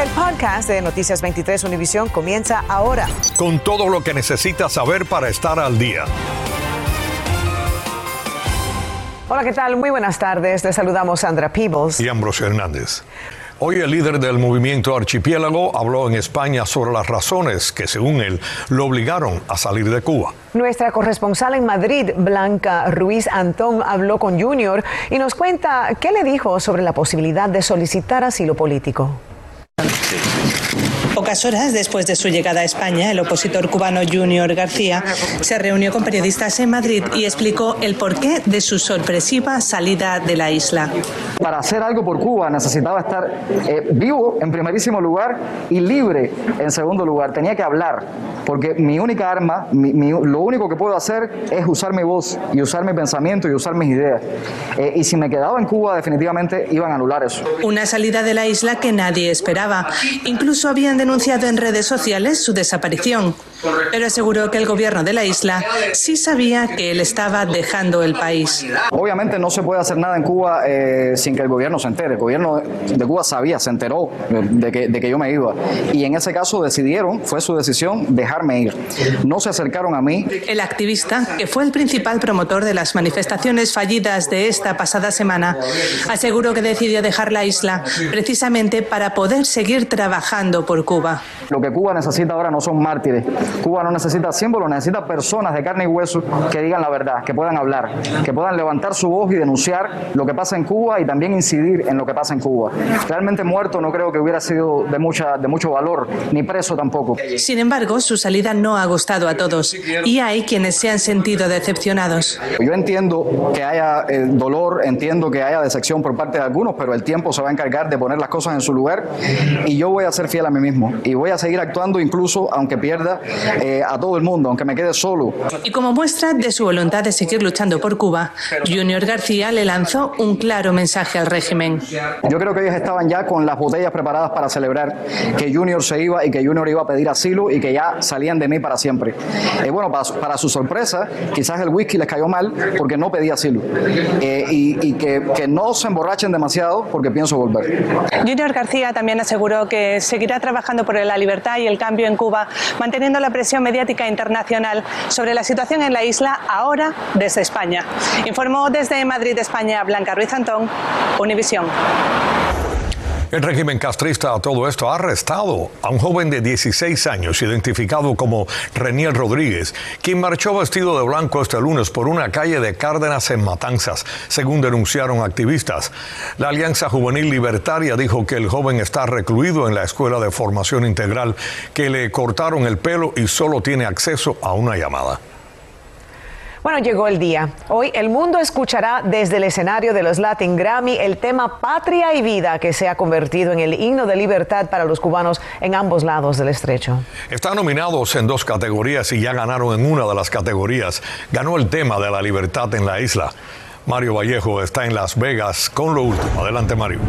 El podcast de Noticias 23 Univisión comienza ahora. Con todo lo que necesitas saber para estar al día. Hola, ¿qué tal? Muy buenas tardes. Les saludamos Sandra Peebles y Ambrosio Hernández. Hoy el líder del movimiento Archipiélago habló en España sobre las razones que, según él, lo obligaron a salir de Cuba. Nuestra corresponsal en Madrid, Blanca Ruiz Antón, habló con Junior y nos cuenta qué le dijo sobre la posibilidad de solicitar asilo político. Let's see. Pocas horas después de su llegada a España, el opositor cubano Junior García se reunió con periodistas en Madrid y explicó el porqué de su sorpresiva salida de la isla. Para hacer algo por Cuba necesitaba estar eh, vivo en primerísimo lugar y libre en segundo lugar. Tenía que hablar, porque mi única arma, lo único que puedo hacer es usar mi voz y usar mi pensamiento y usar mis ideas. Eh, y si me quedaba en Cuba, definitivamente iban a anular eso. Una salida de la isla que nadie esperaba. Incluso habían denunciado en redes sociales su desaparición, pero aseguró que el gobierno de la isla sí sabía que él estaba dejando el país. Obviamente no se puede hacer nada en Cuba eh, sin que el gobierno se entere. El gobierno de Cuba sabía, se enteró de que, de que yo me iba. Y en ese caso decidieron, fue su decisión, dejarme ir. No se acercaron a mí. El activista, que fue el principal promotor de las manifestaciones fallidas de esta pasada semana, aseguró que decidió dejar la isla precisamente para poder seguir trabajando por Cuba. pa. Lo que Cuba necesita ahora no son mártires. Cuba no necesita símbolos, necesita personas de carne y hueso que digan la verdad, que puedan hablar, que puedan levantar su voz y denunciar lo que pasa en Cuba y también incidir en lo que pasa en Cuba. Realmente muerto no creo que hubiera sido de, mucha, de mucho valor, ni preso tampoco. Sin embargo, su salida no ha gustado a todos y hay quienes se han sentido decepcionados. Yo entiendo que haya eh, dolor, entiendo que haya decepción por parte de algunos, pero el tiempo se va a encargar de poner las cosas en su lugar y yo voy a ser fiel a mí mismo y voy a seguir actuando incluso aunque pierda eh, a todo el mundo, aunque me quede solo. Y como muestra de su voluntad de seguir luchando por Cuba, Junior García le lanzó un claro mensaje al régimen. Yo creo que ellos estaban ya con las botellas preparadas para celebrar que Junior se iba y que Junior iba a pedir asilo y que ya salían de mí para siempre. Y eh, bueno, para, su sorpresa, quizás el whisky les cayó mal porque no pedía asilo. Eh, y, que, que no se emborrachen demasiado porque pienso volver. Junior García también aseguró que seguirá trabajando por la libertad y el cambio en Cuba, manteniendo la presión mediática internacional sobre la situación en la isla ahora desde España. Informó desde Madrid, España, Blanca Ruiz Antón, Univisión. El régimen castrista a todo esto ha arrestado a un joven de 16 años identificado como Reniel Rodríguez, quien marchó vestido de blanco este lunes por una calle de Cárdenas en Matanzas, según denunciaron activistas. La Alianza Juvenil Libertaria dijo que el joven está recluido en la Escuela de Formación Integral, que le cortaron el pelo y solo tiene acceso a una llamada. Bueno, llegó el día. Hoy el mundo escuchará desde el escenario de los Latin Grammy el tema Patria y Vida que se ha convertido en el himno de libertad para los cubanos en ambos lados del estrecho. Están nominados en dos categorías y ya ganaron en una de las categorías. Ganó el tema de la libertad en la isla. Mario Vallejo está en Las Vegas con lo último. Adelante, Mario.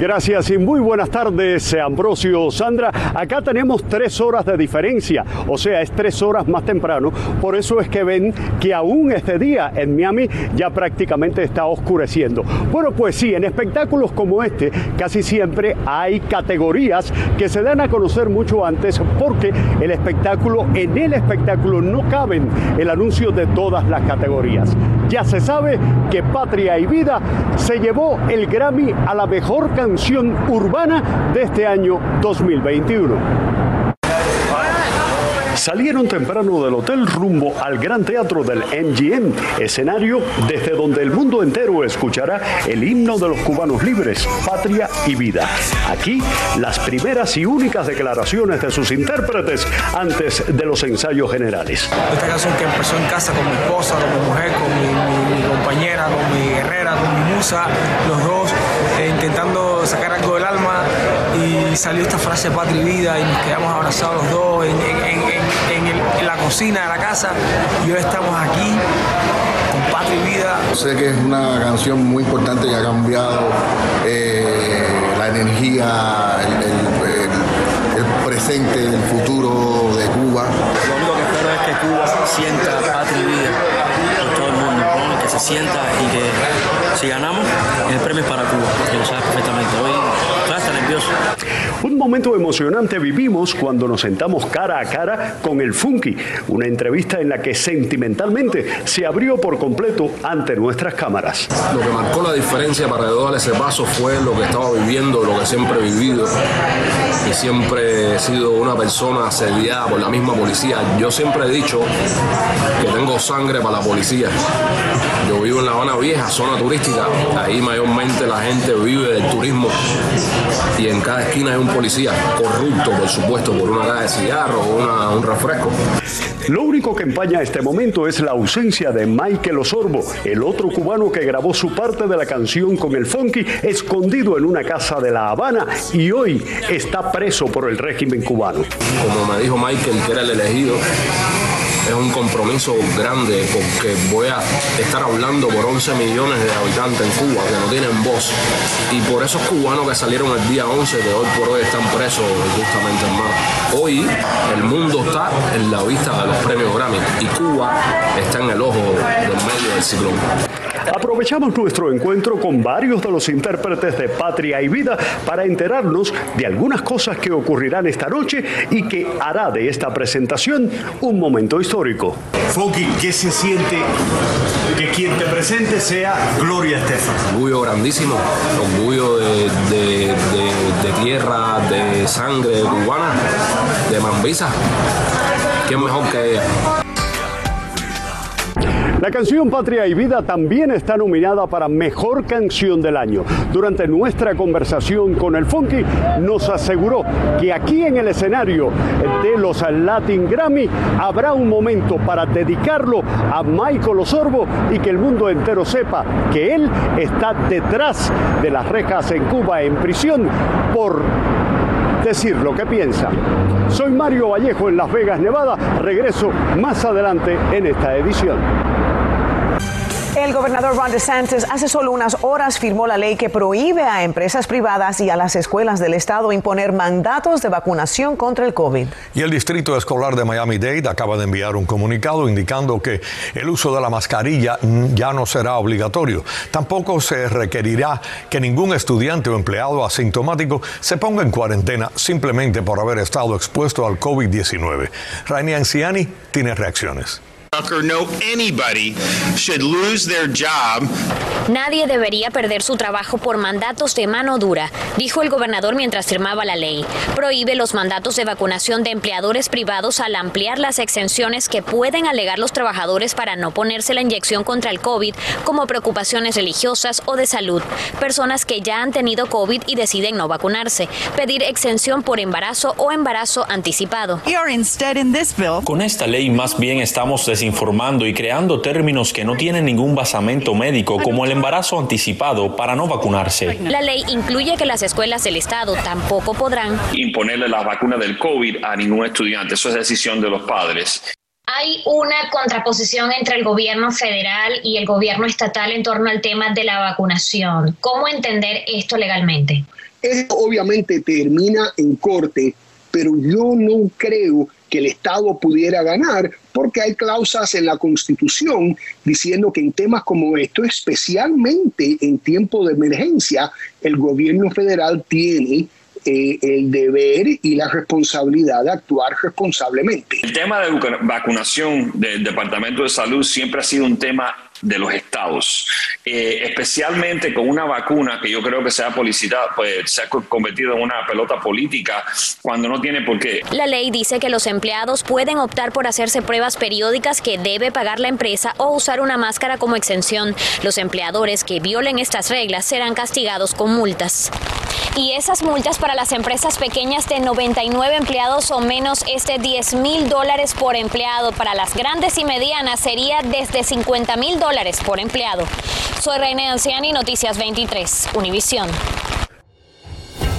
Gracias y muy buenas tardes, Ambrosio, Sandra. Acá tenemos tres horas de diferencia, o sea, es tres horas más temprano. Por eso es que ven que aún este día en Miami ya prácticamente está oscureciendo. Bueno, pues sí, en espectáculos como este casi siempre hay categorías que se dan a conocer mucho antes porque el espectáculo, en el espectáculo no caben el anuncio de todas las categorías. Ya se sabe que Patria y Vida se llevó el Grammy a la mejor canción urbana de este año 2021. Salieron temprano del hotel rumbo al Gran Teatro del MGM, escenario desde donde el mundo entero escuchará el himno de los cubanos libres, patria y vida. Aquí, las primeras y únicas declaraciones de sus intérpretes antes de los ensayos generales. Esta canción que empezó en casa con mi esposa, con mi mujer, con mi, compañera, con mi guerrera, con mi musa, los dos eh, intentando sacar algo del alma y salió esta frase patria y vida y nos quedamos abrazados los dos en, en, la cocina de la casa y hoy estamos aquí con patria y vida. Sé que es una canción muy importante que ha cambiado eh, la energía, el, presente, el futuro de Cuba. Lo único que espero es que Cuba sienta patria y vida por todo el mundo, que se sienta y que si ganamos el premio es para Cuba, que lo sabes perfectamente. Hoy, hasta Un momento emocionante vivimos cuando nos sentamos cara a cara con el Funky, una entrevista en la que sentimentalmente se abrió por completo ante nuestras cámaras. Lo que marcó la diferencia para darle ese paso fue lo que estaba viviendo, lo que siempre he vivido. Y siempre he sido una persona asediada por la misma policía. Yo siempre he dicho que tengo sangre para la policía. Yo vivo en La Habana Vieja, zona turística. Ahí mayormente la gente vive del turismo. Y en cada esquina hay un policía, corrupto por supuesto, por una caja de cigarros o un refresco. Lo único que empaña este momento es la ausencia de Michael Osorbo, el otro cubano que grabó su parte de la canción con el funky escondido en una casa de La Habana y hoy está preso por el régimen cubano. Como me dijo Michael, que era el elegido, es un compromiso grande porque voy a estar hablando por 11 millones de habitantes en Cuba que no tienen voz. Y por esos cubanos que salieron el día 11, que hoy por hoy están presos justamente, hermano. Hoy el mundo está en la vista de los premios Grammy y Cuba está en el ojo del medio del ciclón. Aprovechamos nuestro encuentro con varios de los intérpretes de Patria y Vida para enterarnos de algunas cosas que ocurrirán esta noche y que hará de esta presentación un momento histórico. Foki, ¿qué se siente que quien te presente sea Gloria Estefan? Orgullo grandísimo, orgullo de, de, de tierra, de sangre cubana, de Mambisa. ¿Quién mejor que ella? La canción Patria y Vida también está nominada para Mejor Canción del Año. Durante nuestra conversación con el Funky nos aseguró que aquí en el escenario de los Latin Grammy habrá un momento para dedicarlo a Michael Osorbo y que el mundo entero sepa que él está detrás de las rejas en Cuba en prisión por decir lo que piensa. Soy Mario Vallejo en Las Vegas, Nevada. Regreso más adelante en esta edición. El gobernador Ron DeSantis hace solo unas horas firmó la ley que prohíbe a empresas privadas y a las escuelas del estado imponer mandatos de vacunación contra el COVID. Y el Distrito Escolar de Miami-Dade acaba de enviar un comunicado indicando que el uso de la mascarilla ya no será obligatorio. Tampoco se requerirá que ningún estudiante o empleado asintomático se ponga en cuarentena simplemente por haber estado expuesto al COVID-19. Rainy Anciani tiene reacciones. Nadie debería perder su trabajo por mandatos de mano dura, dijo el gobernador mientras firmaba la ley. Prohíbe los mandatos de vacunación de empleadores privados al ampliar las exenciones que pueden alegar los trabajadores para no ponerse la inyección contra el COVID, como preocupaciones religiosas o de salud. Personas que ya han tenido COVID y deciden no vacunarse. Pedir exención por embarazo o embarazo anticipado. Con esta ley más bien estamos desinformando y creando términos que no tienen ningún basamento médico, como el embarazo anticipado, para no vacunarse. La ley incluye que las escuelas del Estado tampoco podrán imponerle la vacuna del COVID a ningún estudiante. Eso es decisión de los padres. Hay una contraposición entre el gobierno federal y el gobierno estatal en torno al tema de la vacunación. ¿Cómo entender esto legalmente? Esto obviamente termina en corte, pero yo no creo que el Estado pudiera ganar, porque hay cláusulas en la Constitución diciendo que en temas como esto, especialmente en tiempo de emergencia, el gobierno federal tiene eh, el deber y la responsabilidad de actuar responsablemente. El tema de vacunación del Departamento de Salud siempre ha sido un tema de los estados, eh, especialmente con una vacuna que yo creo que se ha, pues, se ha convertido en una pelota política cuando no tiene por qué. La ley dice que los empleados pueden optar por hacerse pruebas periódicas que debe pagar la empresa o usar una máscara como exención. Los empleadores que violen estas reglas serán castigados con multas. Y esas multas para las empresas pequeñas de 99 empleados o menos es de 10 mil dólares por empleado. Para las grandes y medianas sería desde 50 mil dólares por empleado. Soy Reina Anciani, Noticias 23, Univisión.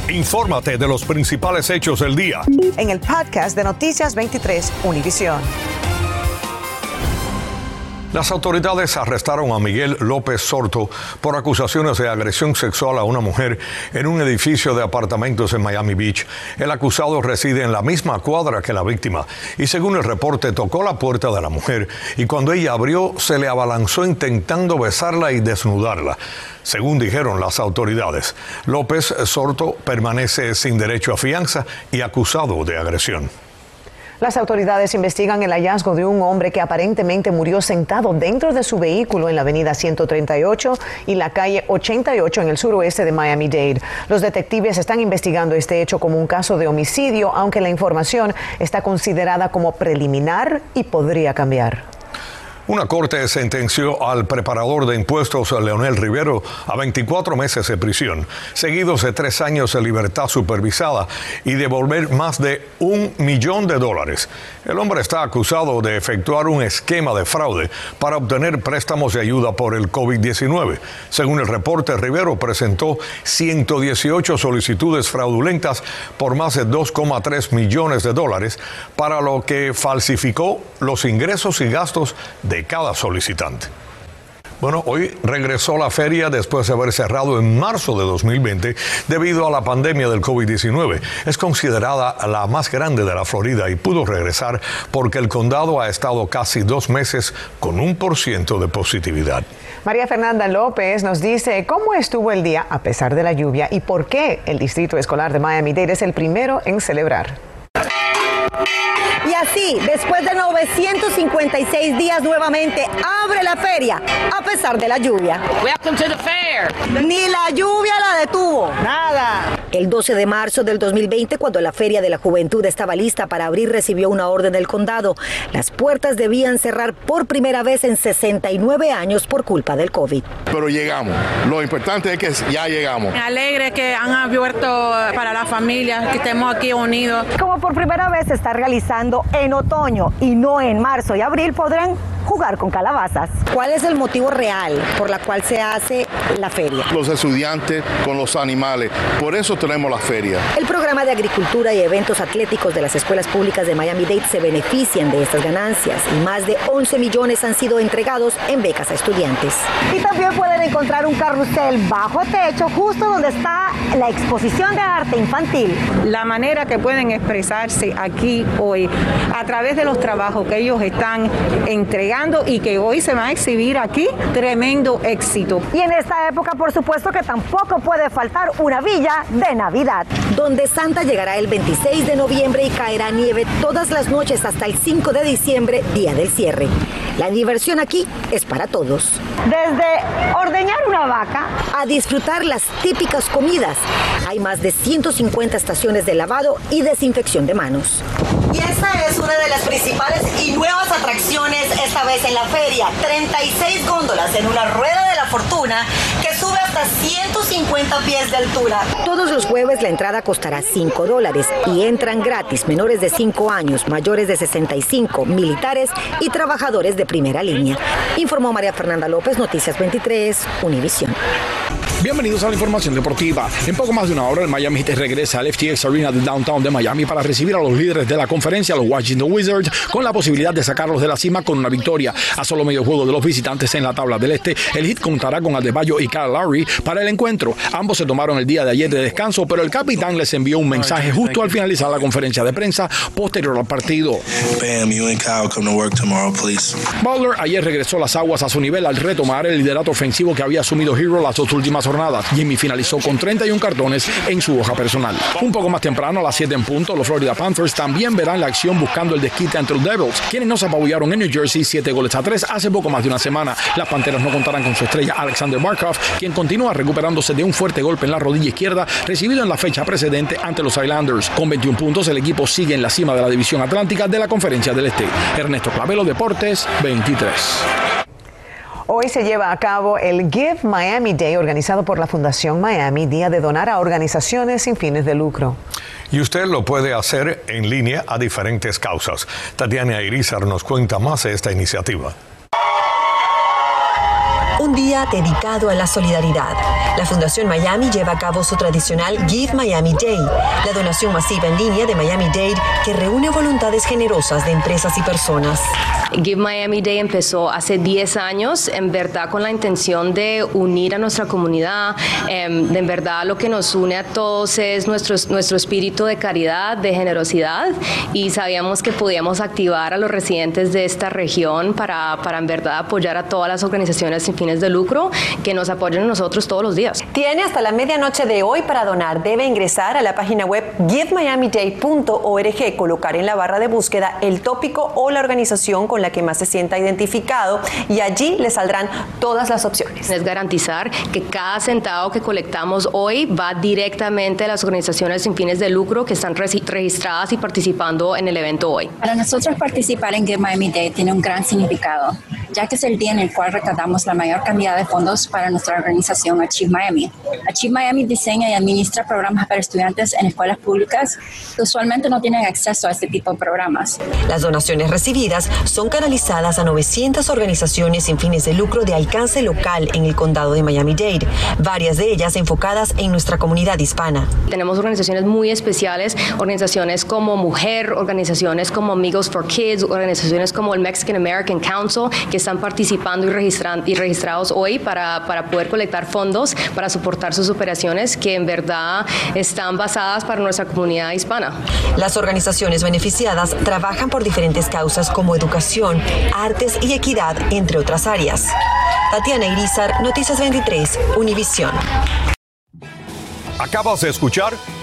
Infórmate de los principales hechos del día. En el podcast de Noticias 23, Univisión. Las autoridades arrestaron a Miguel López Sorto por acusaciones de agresión sexual a una mujer en un edificio de apartamentos en Miami Beach. El acusado reside en la misma cuadra que la víctima y según el reporte tocó la puerta de la mujer y cuando ella abrió se le abalanzó intentando besarla y desnudarla. según dijeron las autoridades. López Sorto permanece sin derecho a fianza y acusado de agresión. Las autoridades investigan el hallazgo de un hombre que aparentemente murió sentado dentro de su vehículo en la avenida 138 y la calle 88 en el suroeste de Miami-Dade. Los detectives están investigando este hecho como un caso de homicidio, aunque la información está considerada como preliminar y podría cambiar. Una corte sentenció al preparador de impuestos Leonel Rivero a 24 meses de prisión, seguidos de tres años de libertad supervisada y devolver más de un millón de dólares. El hombre está acusado de efectuar un esquema de fraude para obtener préstamos de ayuda por el COVID-19. Según el reporte, Rivero presentó 118 solicitudes fraudulentas por más de 2,3 millones de dólares, para lo que falsificó los ingresos y gastos de cada solicitante. Bueno, hoy regresó la feria después de haber cerrado en marzo de 2020 debido a la pandemia del COVID-19. Es considerada la más grande de la Florida y pudo regresar porque el condado ha estado casi dos meses con un por ciento de positividad. María Fernanda López nos dice cómo estuvo el día a pesar de la lluvia y por qué el Distrito Escolar de Miami-Dade es el primero en celebrar. Y así, después de 956 días nuevamente, abre la feria, a pesar de la lluvia. Ni la lluvia la detuvo. Nada. El 12 de marzo del 2020, cuando la Feria de la Juventud estaba lista para abrir, recibió una orden del condado. Las puertas debían cerrar por primera vez en 69 años por culpa del COVID. Pero llegamos. Lo importante es que ya llegamos. Me alegre que han abierto para la familia, que estemos aquí unidos. Como por primera vez se está realizando en otoño y no en marzo y abril, podrán jugar con calabazas. ¿Cuál es el motivo real por la cual se hace la feria? Los estudiantes con los animales. Por eso tenemos la feria. El programa de agricultura y eventos atléticos de las escuelas públicas de Miami-Dade se benefician de estas ganancias y más de 11 millones han sido entregados en becas a estudiantes. Y también pueden encontrar un carrusel bajo techo justo donde está la exposición de arte infantil. La manera que pueden expresarse aquí hoy a través de los trabajos que ellos están entregando y que hoy se va a exhibir aquí, tremendo éxito. Y en esta época, por supuesto que tampoco puede faltar una villa de Navidad, donde Santa llegará el 26 de noviembre y caerá nieve todas las noches hasta el 5 de diciembre, día del cierre. La diversión aquí es para todos. Desde ordeñar una vaca a disfrutar las típicas comidas. Hay más de 150 estaciones de lavado y desinfección de manos. Y esta es una de las principales y nuevas atracciones esta vez en la feria. 36 góndolas en una rueda de la fortuna que sube hasta 150 pies de altura. Todos los jueves la entrada costará 5 dólares y entran gratis menores de 5 años, mayores de 65, militares y trabajadores de primera línea. Informó María Fernanda López, Noticias 23, Univisión. Bienvenidos a la información deportiva. En poco más de una hora, el Miami Heat regresa al FTX Arena de Downtown de Miami para recibir a los líderes de la conferencia, los Washington Wizards, con la posibilidad de sacarlos de la cima con una victoria. A solo medio juego de los visitantes en la tabla del este, el Heat contará con Adebayo y Kyle Lowry para el encuentro. Ambos se tomaron el día de ayer de descanso, pero el capitán les envió un mensaje justo al finalizar la conferencia de prensa posterior al partido. Butler ayer regresó las aguas a su nivel al retomar el liderato ofensivo que había asumido Hero las dos últimas jornadas. Jimmy finalizó con 31 cartones en su hoja personal. Un poco más temprano, a las 7 en punto, los Florida Panthers también verán la acción buscando el desquite ante los Devils, quienes nos apabullaron en New Jersey 7 goles a 3 hace poco más de una semana. Las Panteras no contarán con su estrella Alexander Barkov, quien continúa recuperándose de un fuerte golpe en la rodilla izquierda recibido en la fecha precedente ante los Islanders. Con 21 puntos, el equipo sigue en la cima de la división atlántica de la Conferencia del Este. Ernesto Clavelo, Deportes 23. Hoy se lleva a cabo el Give Miami Day organizado por la Fundación Miami, día de donar a organizaciones sin fines de lucro. Y usted lo puede hacer en línea a diferentes causas. Tatiana Irizar nos cuenta más de esta iniciativa. Un día dedicado a la solidaridad. La Fundación Miami lleva a cabo su tradicional Give Miami Day, la donación masiva en línea de Miami-Dade que reúne voluntades generosas de empresas y personas. Give Miami Day empezó hace 10 años, en verdad con la intención de unir a nuestra comunidad. Em, en verdad lo que nos une a todos es nuestro, nuestro espíritu de caridad, de generosidad y sabíamos que podíamos activar a los residentes de esta región para, para en verdad apoyar a todas las organizaciones sin fines fines de lucro que nos apoyan a nosotros todos los días. Tiene hasta la medianoche de hoy para donar. Debe ingresar a la página web givemiamiday.org, colocar en la barra de búsqueda el tópico o la organización con la que más se sienta identificado y allí le saldrán todas las opciones. Es garantizar que cada centavo que colectamos hoy va directamente a las organizaciones sin fines de lucro que están registradas y participando en el evento hoy. Para nosotros participar en Give Miami Day tiene un gran significado ya que es el día en el cual recaudamos la mayor cantidad de fondos para nuestra organización Achieve Miami. Achieve Miami diseña y administra programas para estudiantes en escuelas públicas que usualmente no tienen acceso a este tipo de programas. Las donaciones recibidas son canalizadas a 900 organizaciones sin fines de lucro de alcance local en el condado de Miami-Dade, varias de ellas enfocadas en nuestra comunidad hispana. Tenemos organizaciones muy especiales, organizaciones como Mujer, organizaciones como Amigos for Kids, organizaciones como el Mexican American Council, que están participando y, y registrados hoy para, para poder colectar fondos para soportar sus operaciones que en verdad están basadas para nuestra comunidad hispana. Las organizaciones beneficiadas trabajan por diferentes causas como educación, artes y equidad, entre otras áreas. Tatiana Irizar, Noticias 23, Univisión. Acabas de escuchar